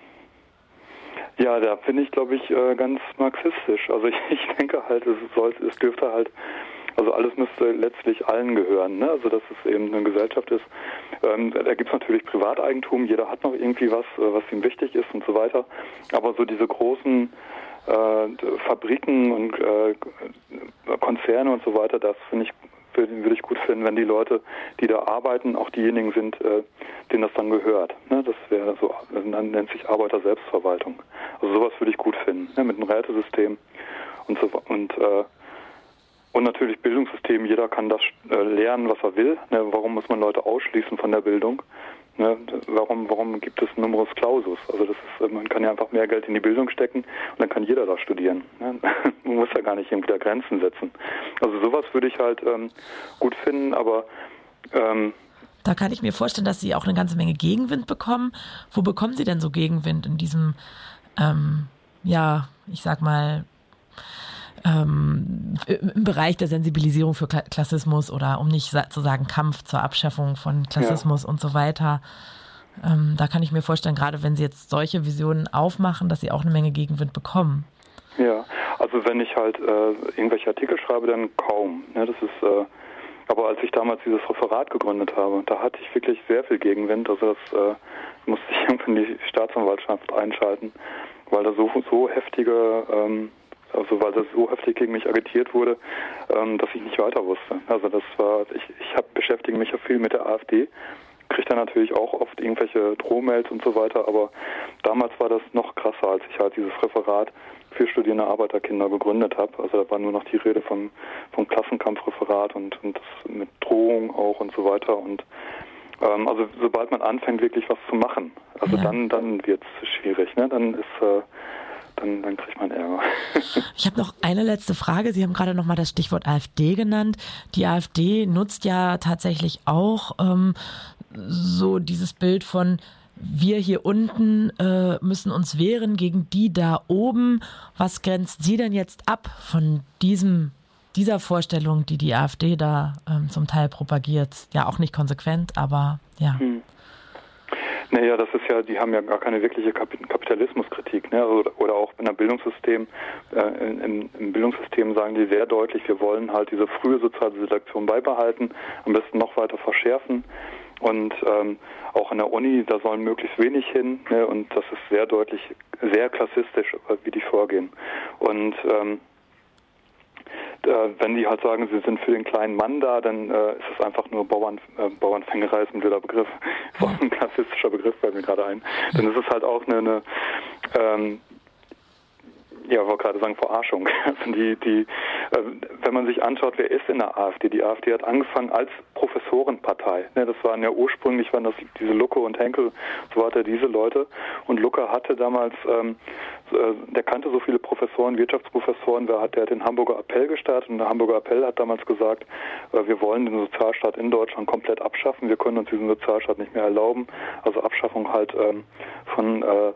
ja, da bin ich, glaube ich, äh, ganz marxistisch. Also [laughs] ich, ich denke halt, es, soll, es dürfte halt, also alles müsste letztlich allen gehören. Ne? Also dass es eben eine Gesellschaft ist. Ähm, da gibt es natürlich Privateigentum, jeder hat noch irgendwie was, äh, was ihm wichtig ist und so weiter. Aber so diese großen äh, Fabriken und äh, Konzerne und so weiter, das finde ich würde ich gut finden, wenn die Leute, die da arbeiten, auch diejenigen sind, äh, denen das dann gehört. Ne? Das wäre so, dann nennt sich Arbeiter-Selbstverwaltung. Also sowas würde ich gut finden, ne? mit einem Rätesystem und so und äh, und natürlich Bildungssystem, jeder kann das äh, lernen, was er will. Ne? Warum muss man Leute ausschließen von der Bildung? Ne, warum, warum gibt es Numerus Clausus? Also das ist, man kann ja einfach mehr Geld in die Bildung stecken und dann kann jeder da studieren. Ne? [laughs] Man muss ja gar nicht irgendwie da Grenzen setzen. Also sowas würde ich halt ähm, gut finden, aber ähm, da kann ich mir vorstellen, dass Sie auch eine ganze Menge Gegenwind bekommen. Wo bekommen Sie denn so Gegenwind in diesem, ähm, ja, ich sag mal, ähm, im Bereich der Sensibilisierung für Klassismus oder um nicht zu sagen Kampf zur Abschaffung von Klassismus ja. und so weiter. Ähm, da kann ich mir vorstellen, gerade wenn Sie jetzt solche Visionen aufmachen, dass Sie auch eine Menge Gegenwind bekommen. Ja, also wenn ich halt äh, irgendwelche Artikel schreibe, dann kaum. Ne? Das ist, äh, aber als ich damals dieses Referat gegründet habe, da hatte ich wirklich sehr viel Gegenwind. Also das äh, musste ich [laughs] irgendwann die Staatsanwaltschaft einschalten, weil da so so heftige ähm, also weil das so heftig gegen mich agitiert wurde, ähm, dass ich nicht weiter wusste. Also das war, ich, ich hab, beschäftige mich ja viel mit der AfD kriegt er natürlich auch oft irgendwelche Drohmails und so weiter, aber damals war das noch krasser, als ich halt dieses Referat für studierende Arbeiterkinder gegründet habe. Also da war nur noch die Rede vom, vom Klassenkampfreferat und, und mit Drohung auch und so weiter und ähm, also sobald man anfängt wirklich was zu machen, also ja. dann dann wird es schwierig, ne? Dann ist äh, dann, dann kriegt man Ärger. [laughs] ich habe noch eine letzte Frage. Sie haben gerade noch mal das Stichwort AfD genannt. Die AfD nutzt ja tatsächlich auch ähm, so dieses Bild von wir hier unten äh, müssen uns wehren gegen die da oben. Was grenzt Sie denn jetzt ab von diesem dieser Vorstellung, die die AfD da ähm, zum Teil propagiert? Ja, auch nicht konsequent, aber ja. Hm. Naja, das ist ja, die haben ja gar keine wirkliche Kapitalismuskritik, ne? oder, oder auch in der Bildungssystem, äh, im, im, Bildungssystem sagen die sehr deutlich, wir wollen halt diese frühe soziale Selektion beibehalten, am besten noch weiter verschärfen. Und ähm, auch an der Uni, da sollen möglichst wenig hin. Ne? Und das ist sehr deutlich, sehr klassistisch, wie die vorgehen. Und ähm, äh, wenn die halt sagen, sie sind für den kleinen Mann da, dann äh, ist es einfach nur Bauern, äh, Bauernfängerei ist ein blöder Begriff. Ist auch [laughs] ein klassistischer Begriff, fällt mir gerade ein. Dann ist es halt auch eine, eine ähm, ja, wollte gerade sagen Verarschung. [laughs] Also die, die, äh, wenn man sich anschaut, wer ist in der AfD? Die AfD hat angefangen als Professorenpartei. Ne, das waren ja ursprünglich waren das diese Lucke und Henkel, so weiter, diese Leute. Und Lucke hatte damals, ähm, äh, der kannte so viele Professoren, Wirtschaftsprofessoren, wer hat, der hat den Hamburger Appell gestartet und der Hamburger Appell hat damals gesagt, äh, wir wollen den Sozialstaat in Deutschland komplett abschaffen. Wir können uns diesen Sozialstaat nicht mehr erlauben. Also Abschaffung halt ähm, von äh,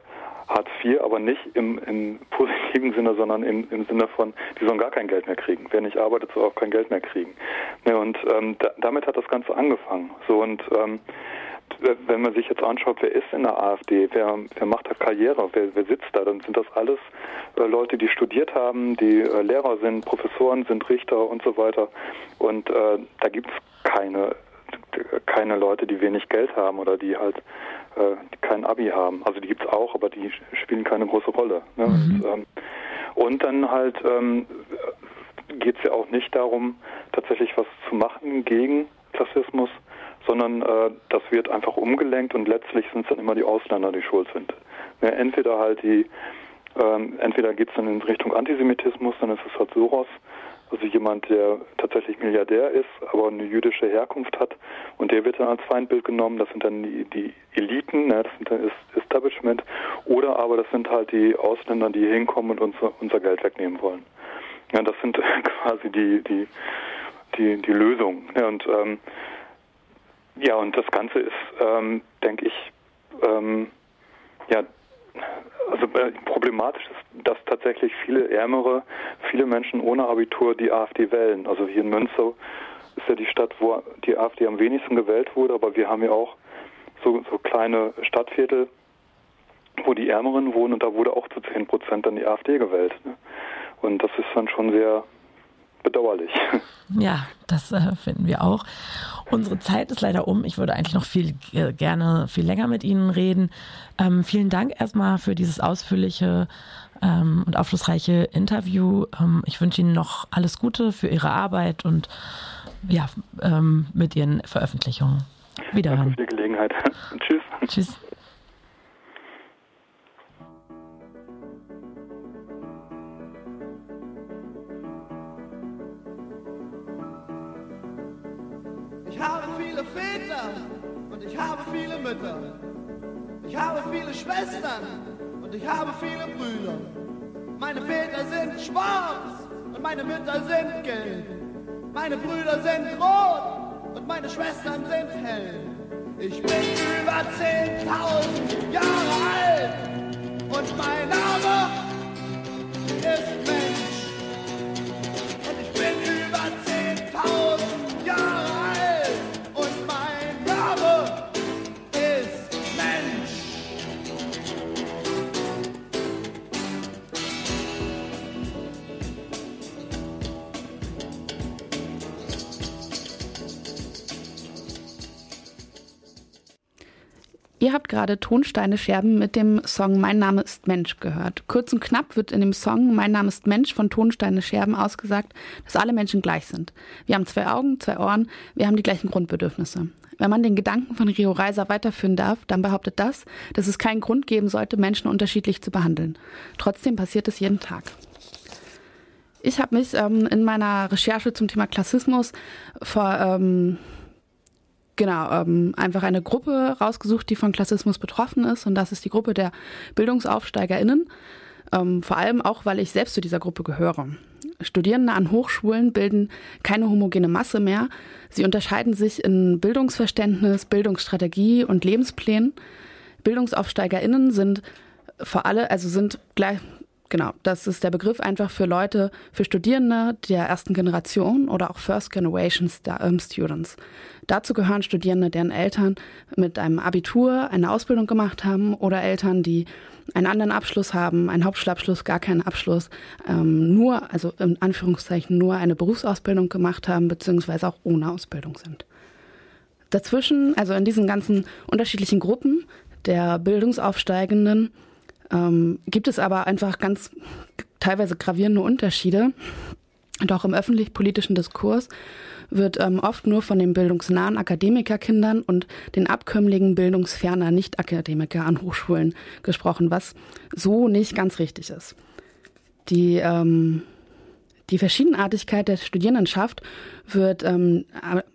Hartz IV, aber nicht im, im [laughs] positiven Sinne, sondern im, im Sinne von, die sollen gar kein Geld mehr kriegen. Wer nicht arbeitet, soll auch kein Geld mehr kriegen. Ne, und ähm, da, damit hat das Ganze angefangen. So und ähm, wenn man sich jetzt anschaut, wer ist in der AfD, wer, wer macht da Karriere, wer, wer sitzt da, dann sind das alles äh, Leute, die studiert haben, die äh, Lehrer sind, Professoren sind, Richter und so weiter. Und äh, da gibt es keine keine Leute, die wenig Geld haben oder die halt äh, kein Abi haben. Also die gibt es auch, aber die spielen keine große Rolle. Ne? Mhm. Und, ähm, und, dann halt ähm, geht es ja auch nicht darum, tatsächlich was zu machen gegen Klassismus, sondern äh, das wird einfach umgelenkt und letztlich sind es dann immer die Ausländer, die schuld sind. Ja, entweder halt die, ähm, entweder geht es dann in Richtung Antisemitismus, dann ist es halt Soros, also jemand, der tatsächlich Milliardär ist, aber eine jüdische Herkunft hat und der wird dann als Feindbild genommen. Das sind dann die, die Eliten, ne? das sind dann Establishment. Oder aber das sind halt die Ausländer, die hinkommen und unser, unser Geld wegnehmen wollen. Ja, das sind [laughs] quasi die, die, die, die Lösungen. Ne? Und ähm, ja, und das Ganze ist, ähm, denke ich, ähm, ja, also äh, problematisch ist, dass tatsächlich viele Ärmere, viele Menschen ohne Abitur die AfD wählen. Also hier in Münster ist ja die Stadt, wo die AfD am wenigsten gewählt wurde, aber wir haben ja auch so, so kleine Stadtviertel, wo die Ärmeren wohnen und da wurde auch zu 10 Prozent dann die AfD gewählt. Ne? Und das ist dann schon sehr bedauerlich. Ja, das äh, finden wir auch. Unsere Zeit ist leider um. Ich würde eigentlich noch viel äh, gerne viel länger mit Ihnen reden. Ähm, vielen Dank erstmal für dieses ausführliche ähm, und aufschlussreiche Interview. Ähm, ich wünsche Ihnen noch alles Gute für Ihre Arbeit und ja, ähm, mit Ihren Veröffentlichungen. Wiederhören. Danke für die Gelegenheit. [laughs] Tschüss. Tschüss. Väter und ich habe viele Mütter. Ich habe viele Schwestern und ich habe viele Brüder. Meine Väter sind schwarz und meine Mütter sind gelb. Meine Brüder sind rot und meine Schwestern sind hell. Ich bin über 10.000 Jahre alt und mein Name ist Mensch. Ihr habt gerade Tonsteine Scherben mit dem Song Mein Name ist Mensch gehört. Kurz und knapp wird in dem Song Mein Name ist Mensch von Tonsteine Scherben ausgesagt, dass alle Menschen gleich sind. Wir haben zwei Augen, zwei Ohren, wir haben die gleichen Grundbedürfnisse. Wenn man den Gedanken von Rio Reiser weiterführen darf, dann behauptet das, dass es keinen Grund geben sollte, Menschen unterschiedlich zu behandeln. Trotzdem passiert es jeden Tag. Ich habe mich ähm, in meiner Recherche zum Thema Klassismus vor ähm, genau, ähm, einfach eine Gruppe rausgesucht, die von Klassismus betroffen ist. Und das ist die Gruppe der BildungsaufsteigerInnen. Ähm, vor allem auch, weil ich selbst zu dieser Gruppe gehöre. Studierende an Hochschulen bilden keine homogene Masse mehr. Sie unterscheiden sich in Bildungsverständnis, Bildungsstrategie und Lebensplänen. BildungsaufsteigerInnen sind vor allem, also sind gleich, Genau, das ist der Begriff einfach für Leute, für Studierende der ersten Generation oder auch First Generation ähm, Students. Dazu gehören Studierende, deren Eltern mit einem Abitur eine Ausbildung gemacht haben oder Eltern, die einen anderen Abschluss haben, einen Hauptschulabschluss, gar keinen Abschluss, ähm, nur, also in Anführungszeichen nur eine Berufsausbildung gemacht haben, beziehungsweise auch ohne Ausbildung sind. Dazwischen, also in diesen ganzen unterschiedlichen Gruppen der Bildungsaufsteigenden, ähm, gibt es aber einfach ganz teilweise gravierende Unterschiede. Und auch im öffentlich-politischen Diskurs wird ähm, oft nur von den bildungsnahen Akademikerkindern und den abkömmligen bildungsferner Nicht-Akademiker an Hochschulen gesprochen, was so nicht ganz richtig ist. Die ähm, die Verschiedenartigkeit der Studierendenschaft wird ähm,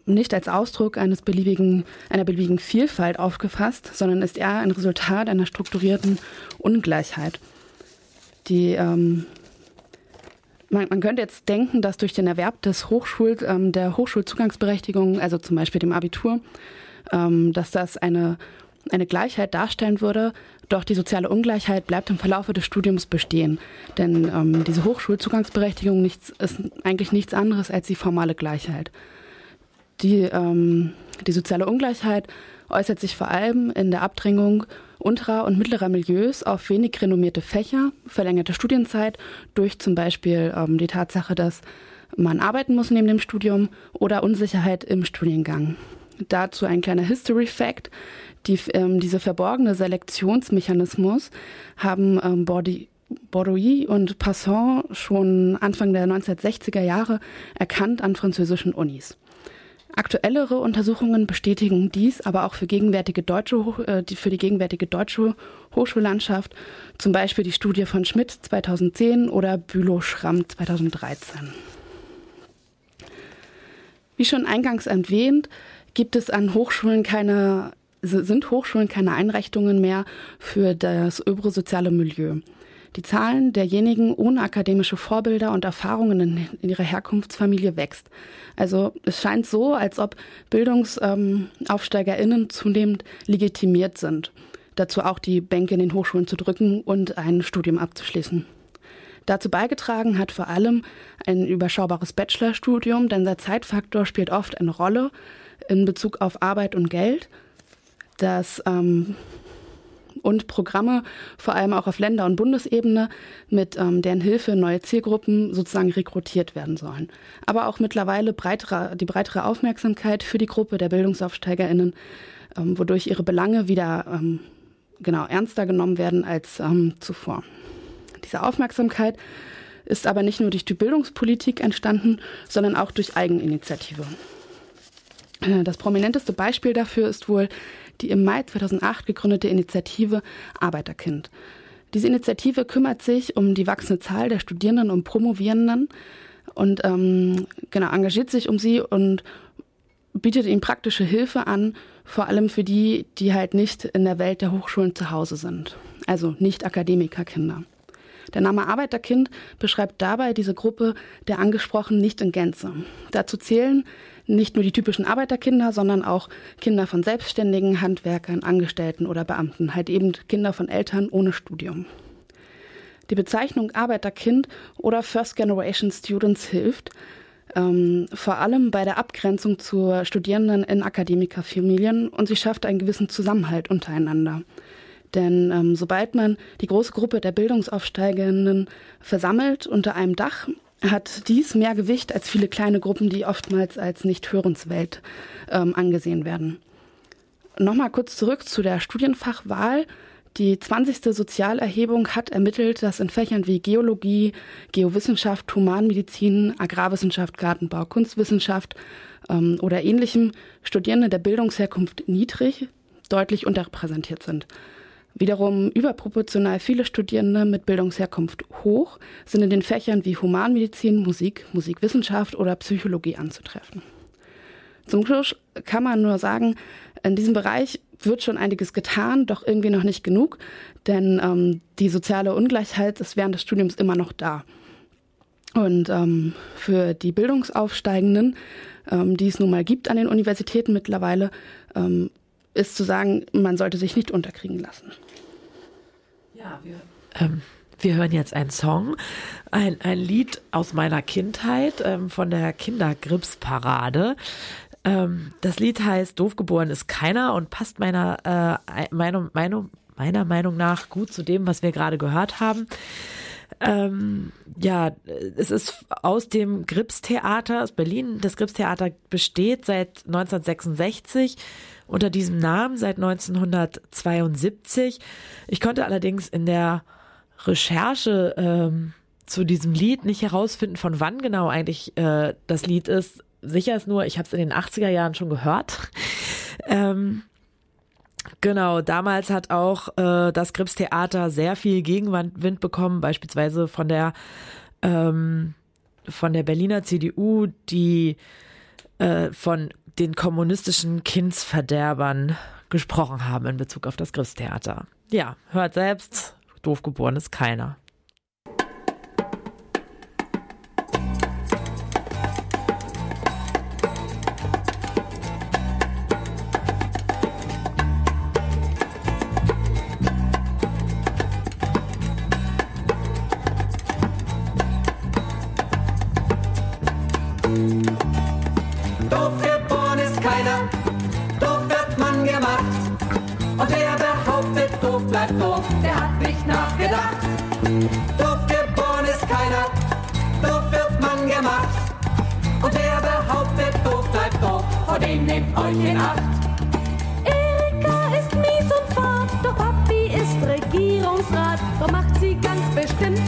nicht als Ausdruck eines beliebigen, einer beliebigen Vielfalt aufgefasst, sondern ist eher ein Resultat einer strukturierten Ungleichheit. Die, ähm, man, man, könnte jetzt denken, dass durch den Erwerb des Hochschul, ähm, der Hochschulzugangsberechtigung, also zum Beispiel dem Abitur, ähm, dass das eine eine Gleichheit darstellen würde, doch die soziale Ungleichheit bleibt im Verlaufe des Studiums bestehen. Denn ähm, diese Hochschulzugangsberechtigung nichts, ist eigentlich nichts anderes als die formale Gleichheit. Die, ähm, die soziale Ungleichheit äußert sich vor allem in der Abdrängung unterer und mittlerer Milieus auf wenig renommierte Fächer, verlängerte Studienzeit durch zum Beispiel ähm, die Tatsache, dass man arbeiten muss neben dem Studium oder Unsicherheit im Studiengang. Dazu ein kleiner History Fact. Die, ähm, diese verborgene Selektionsmechanismus haben ähm, Bordi, Bordeaux und Passant schon Anfang der 1960er Jahre erkannt an französischen Unis. Aktuellere Untersuchungen bestätigen dies aber auch für, gegenwärtige deutsche, äh, für die gegenwärtige deutsche Hochschullandschaft, zum Beispiel die Studie von Schmidt 2010 oder Bülow-Schramm 2013. Wie schon eingangs erwähnt, gibt es an Hochschulen keine sind Hochschulen keine Einrichtungen mehr für das öbrosoziale Milieu. Die Zahlen derjenigen ohne akademische Vorbilder und Erfahrungen in, in ihrer Herkunftsfamilie wächst. Also es scheint so, als ob BildungsaufsteigerInnen ähm, zunehmend legitimiert sind. Dazu auch die Bänke in den Hochschulen zu drücken und ein Studium abzuschließen. Dazu beigetragen hat vor allem ein überschaubares Bachelorstudium, denn der Zeitfaktor spielt oft eine Rolle in Bezug auf Arbeit und Geld dass ähm, und Programme, vor allem auch auf Länder- und Bundesebene, mit ähm, deren Hilfe neue Zielgruppen sozusagen rekrutiert werden sollen. Aber auch mittlerweile breitere, die breitere Aufmerksamkeit für die Gruppe der BildungsaufsteigerInnen, ähm, wodurch ihre Belange wieder ähm, genau ernster genommen werden als ähm, zuvor. Diese Aufmerksamkeit ist aber nicht nur durch die Bildungspolitik entstanden, sondern auch durch Eigeninitiative. Äh, das prominenteste Beispiel dafür ist wohl die im Mai 2008 gegründete Initiative Arbeiterkind. Diese Initiative kümmert sich um die wachsende Zahl der Studierenden und Promovierenden und ähm, genau engagiert sich um sie und bietet ihnen praktische Hilfe an, vor allem für die, die halt nicht in der Welt der Hochschulen zu Hause sind, also nicht Akademikerkinder. Der Name Arbeiterkind beschreibt dabei diese Gruppe der Angesprochenen nicht in Gänze. Dazu zählen nicht nur die typischen Arbeiterkinder, sondern auch Kinder von Selbstständigen, Handwerkern, Angestellten oder Beamten, halt eben Kinder von Eltern ohne Studium. Die Bezeichnung Arbeiterkind oder First Generation Students hilft, ähm, vor allem bei der Abgrenzung zu Studierenden in Akademikerfamilien und sie schafft einen gewissen Zusammenhalt untereinander. Denn ähm, sobald man die große Gruppe der Bildungsaufsteigenden versammelt unter einem Dach, hat dies mehr Gewicht als viele kleine Gruppen, die oftmals als nicht hörenswelt ähm, angesehen werden. Nochmal kurz zurück zu der Studienfachwahl. Die 20. Sozialerhebung hat ermittelt, dass in Fächern wie Geologie, Geowissenschaft, Humanmedizin, Agrarwissenschaft, Gartenbau, Kunstwissenschaft ähm, oder ähnlichem Studierende der Bildungsherkunft niedrig deutlich unterrepräsentiert sind. Wiederum überproportional viele Studierende mit Bildungsherkunft hoch sind in den Fächern wie Humanmedizin, Musik, Musikwissenschaft oder Psychologie anzutreffen. Zum Schluss kann man nur sagen, in diesem Bereich wird schon einiges getan, doch irgendwie noch nicht genug, denn ähm, die soziale Ungleichheit ist während des Studiums immer noch da. Und ähm, für die Bildungsaufsteigenden, ähm, die es nun mal gibt an den Universitäten mittlerweile, ähm, ist zu sagen, man sollte sich nicht unterkriegen lassen. Ja, wir, ähm, wir hören jetzt einen Song, ein, ein Lied aus meiner Kindheit ähm, von der Kindergripsparade. Ähm, das Lied heißt Doof geboren ist keiner und passt meiner, äh, meiner, meiner, meiner Meinung nach gut zu dem, was wir gerade gehört haben. Ähm, ja, es ist aus dem Gripstheater aus Berlin. Das Gripstheater besteht seit 1966 unter diesem Namen seit 1972. Ich konnte allerdings in der Recherche ähm, zu diesem Lied nicht herausfinden, von wann genau eigentlich äh, das Lied ist. Sicher ist nur, ich habe es in den 80er Jahren schon gehört. [laughs] ähm, Genau, damals hat auch äh, das Gripstheater sehr viel Gegenwind bekommen, beispielsweise von der ähm, von der Berliner CDU, die äh, von den kommunistischen Kindsverderbern gesprochen haben in Bezug auf das Gripstheater. Ja, hört selbst, doof geboren ist keiner.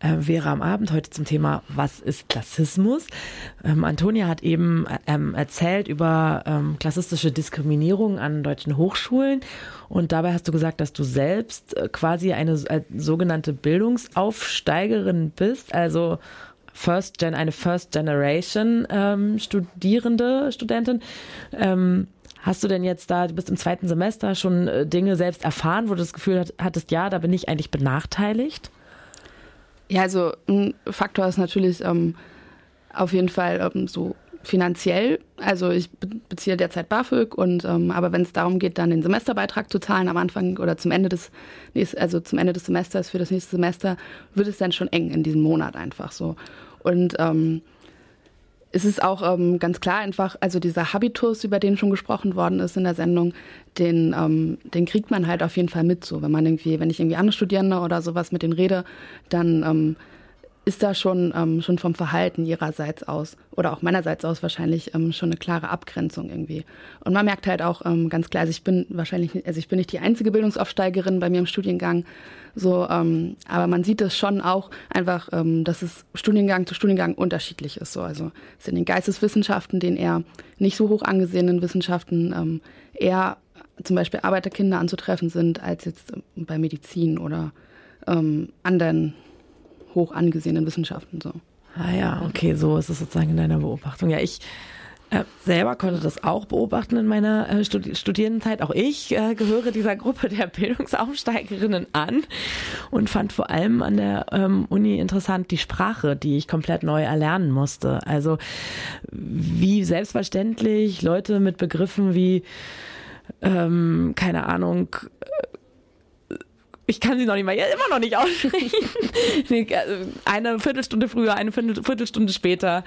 äh, Vera am Abend heute zum Thema Was ist Klassismus? Ähm, Antonia hat eben ähm, erzählt über ähm, klassistische Diskriminierung an deutschen Hochschulen und dabei hast du gesagt, dass du selbst äh, quasi eine äh, sogenannte Bildungsaufsteigerin bist, also First Gen, eine First Generation ähm, Studierende, Studentin. Ähm, Hast du denn jetzt da, du bist im zweiten Semester, schon äh, Dinge selbst erfahren, wo du das Gefühl hattest, ja, da bin ich eigentlich benachteiligt? Ja, also ein Faktor ist natürlich ähm, auf jeden Fall ähm, so finanziell. Also ich beziehe derzeit BAföG und ähm, aber wenn es darum geht, dann den Semesterbeitrag zu zahlen am Anfang oder zum Ende des also zum Ende des Semesters für das nächste Semester, wird es dann schon eng in diesem Monat einfach so. Und ähm, es ist auch ähm, ganz klar einfach, also dieser Habitus, über den schon gesprochen worden ist in der Sendung, den, ähm, den kriegt man halt auf jeden Fall mit. So, wenn man irgendwie, wenn ich irgendwie andere Studierende oder sowas mit denen rede, dann ähm, ist da schon, ähm, schon vom Verhalten ihrerseits aus oder auch meinerseits aus wahrscheinlich ähm, schon eine klare Abgrenzung irgendwie. Und man merkt halt auch ähm, ganz klar, also ich bin wahrscheinlich, also ich bin nicht die einzige Bildungsaufsteigerin bei mir im Studiengang, so, ähm, aber man sieht es schon auch einfach, ähm, dass es Studiengang zu Studiengang unterschiedlich ist. So, also es sind den Geisteswissenschaften, den eher nicht so hoch angesehenen Wissenschaften ähm, eher zum Beispiel Arbeiterkinder anzutreffen sind als jetzt bei Medizin oder ähm, anderen hoch angesehenen Wissenschaften. So. Ah ja, okay, so ist es sozusagen in deiner Beobachtung. Ja, ich äh, selber konnte das auch beobachten in meiner äh, Studi Studierendenzeit. Auch ich äh, gehöre dieser Gruppe der [laughs] Bildungsaufsteigerinnen an und fand vor allem an der ähm, Uni interessant die Sprache, die ich komplett neu erlernen musste. Also wie selbstverständlich Leute mit Begriffen wie ähm, keine Ahnung ich kann sie noch nicht mal, ja, immer noch nicht aussprechen. [laughs] also eine Viertelstunde früher, eine Viertelstunde später.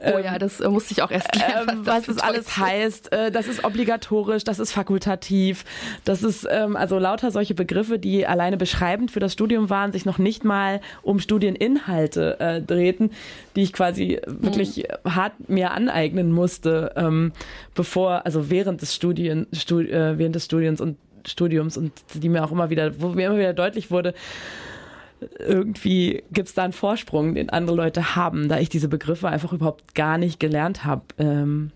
Oh ja, das äh, musste ich auch erst lernen, ähm, was das, was alles heißt. Äh, das ist obligatorisch, das ist fakultativ. Das ist ähm, also lauter solche Begriffe, die alleine beschreibend für das Studium waren, sich noch nicht mal um Studieninhalte äh, drehten, die ich quasi mhm. wirklich hart mir aneignen musste, ähm, bevor, also während des Studien, Studi äh, während des Studiums und Studiums und die mir auch immer wieder, wo mir immer wieder deutlich wurde, irgendwie gibt es da einen Vorsprung, den andere Leute haben, da ich diese Begriffe einfach überhaupt gar nicht gelernt habe ähm,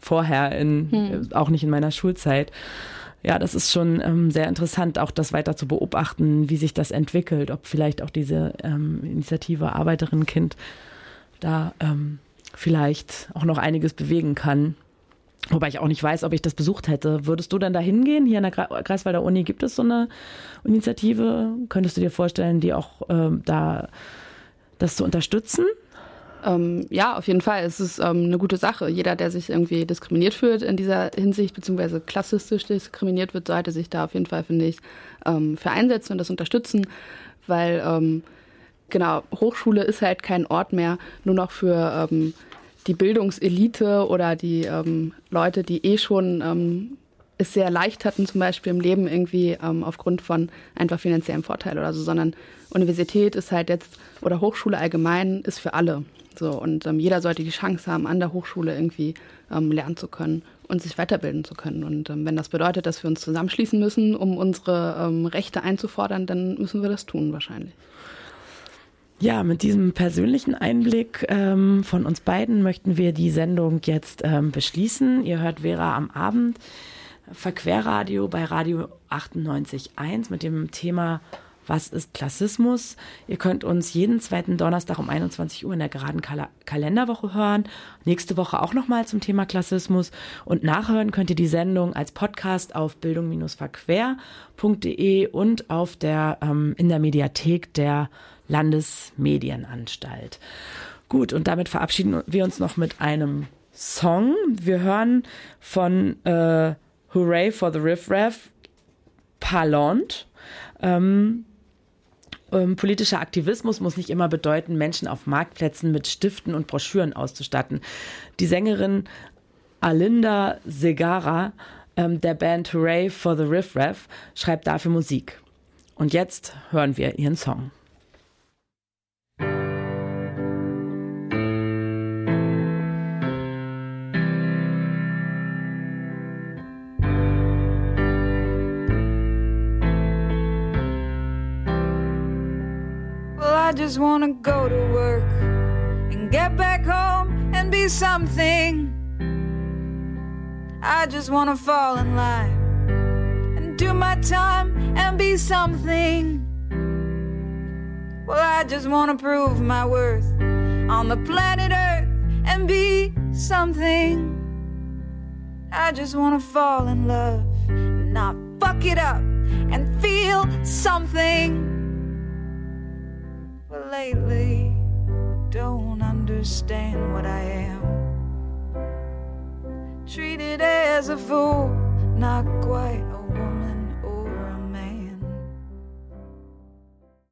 vorher, in, hm. auch nicht in meiner Schulzeit. Ja, das ist schon ähm, sehr interessant, auch das weiter zu beobachten, wie sich das entwickelt, ob vielleicht auch diese ähm, Initiative Arbeiterinnenkind da ähm, vielleicht auch noch einiges bewegen kann. Wobei ich auch nicht weiß, ob ich das besucht hätte. Würdest du dann da hingehen? Hier an der Greifswalder Uni gibt es so eine Initiative. Könntest du dir vorstellen, die auch ähm, da das zu unterstützen? Ähm, ja, auf jeden Fall. Es ist ähm, eine gute Sache. Jeder, der sich irgendwie diskriminiert fühlt in dieser Hinsicht, beziehungsweise klassistisch diskriminiert wird, sollte sich da auf jeden Fall, finde ich, ähm, für einsetzen und das unterstützen, weil ähm, genau, Hochschule ist halt kein Ort mehr nur noch für ähm, die Bildungselite oder die ähm, Leute, die eh schon ähm, es sehr leicht hatten, zum Beispiel im Leben irgendwie ähm, aufgrund von einfach finanziellem Vorteil oder so, sondern Universität ist halt jetzt oder Hochschule allgemein ist für alle. So und ähm, jeder sollte die Chance haben, an der Hochschule irgendwie ähm, lernen zu können und sich weiterbilden zu können. Und ähm, wenn das bedeutet, dass wir uns zusammenschließen müssen, um unsere Rechte einzufordern, dann müssen wir das tun wahrscheinlich. Ja, mit diesem persönlichen Einblick ähm, von uns beiden möchten wir die Sendung jetzt ähm, beschließen. Ihr hört Vera am Abend, Verquerradio bei Radio 98.1 mit dem Thema was ist Klassismus? Ihr könnt uns jeden zweiten Donnerstag um 21 Uhr in der geraden Kal Kalenderwoche hören. Nächste Woche auch nochmal zum Thema Klassismus. Und nachhören könnt ihr die Sendung als Podcast auf bildung-verquer.de und auf der, ähm, in der Mediathek der Landesmedienanstalt. Gut, und damit verabschieden wir uns noch mit einem Song. Wir hören von äh, Hooray for the Riff Raff Parlant. Ähm, ähm, politischer Aktivismus muss nicht immer bedeuten, Menschen auf Marktplätzen mit Stiften und Broschüren auszustatten. Die Sängerin Alinda Segara ähm, der Band Hooray for the Riff Raff schreibt dafür Musik. Und jetzt hören wir ihren Song. I just wanna go to work and get back home and be something. I just wanna fall in line and do my time and be something. Well, I just wanna prove my worth on the planet Earth and be something. I just wanna fall in love, and not fuck it up, and feel something lately don't understand what I am. Treated as a fool, not quite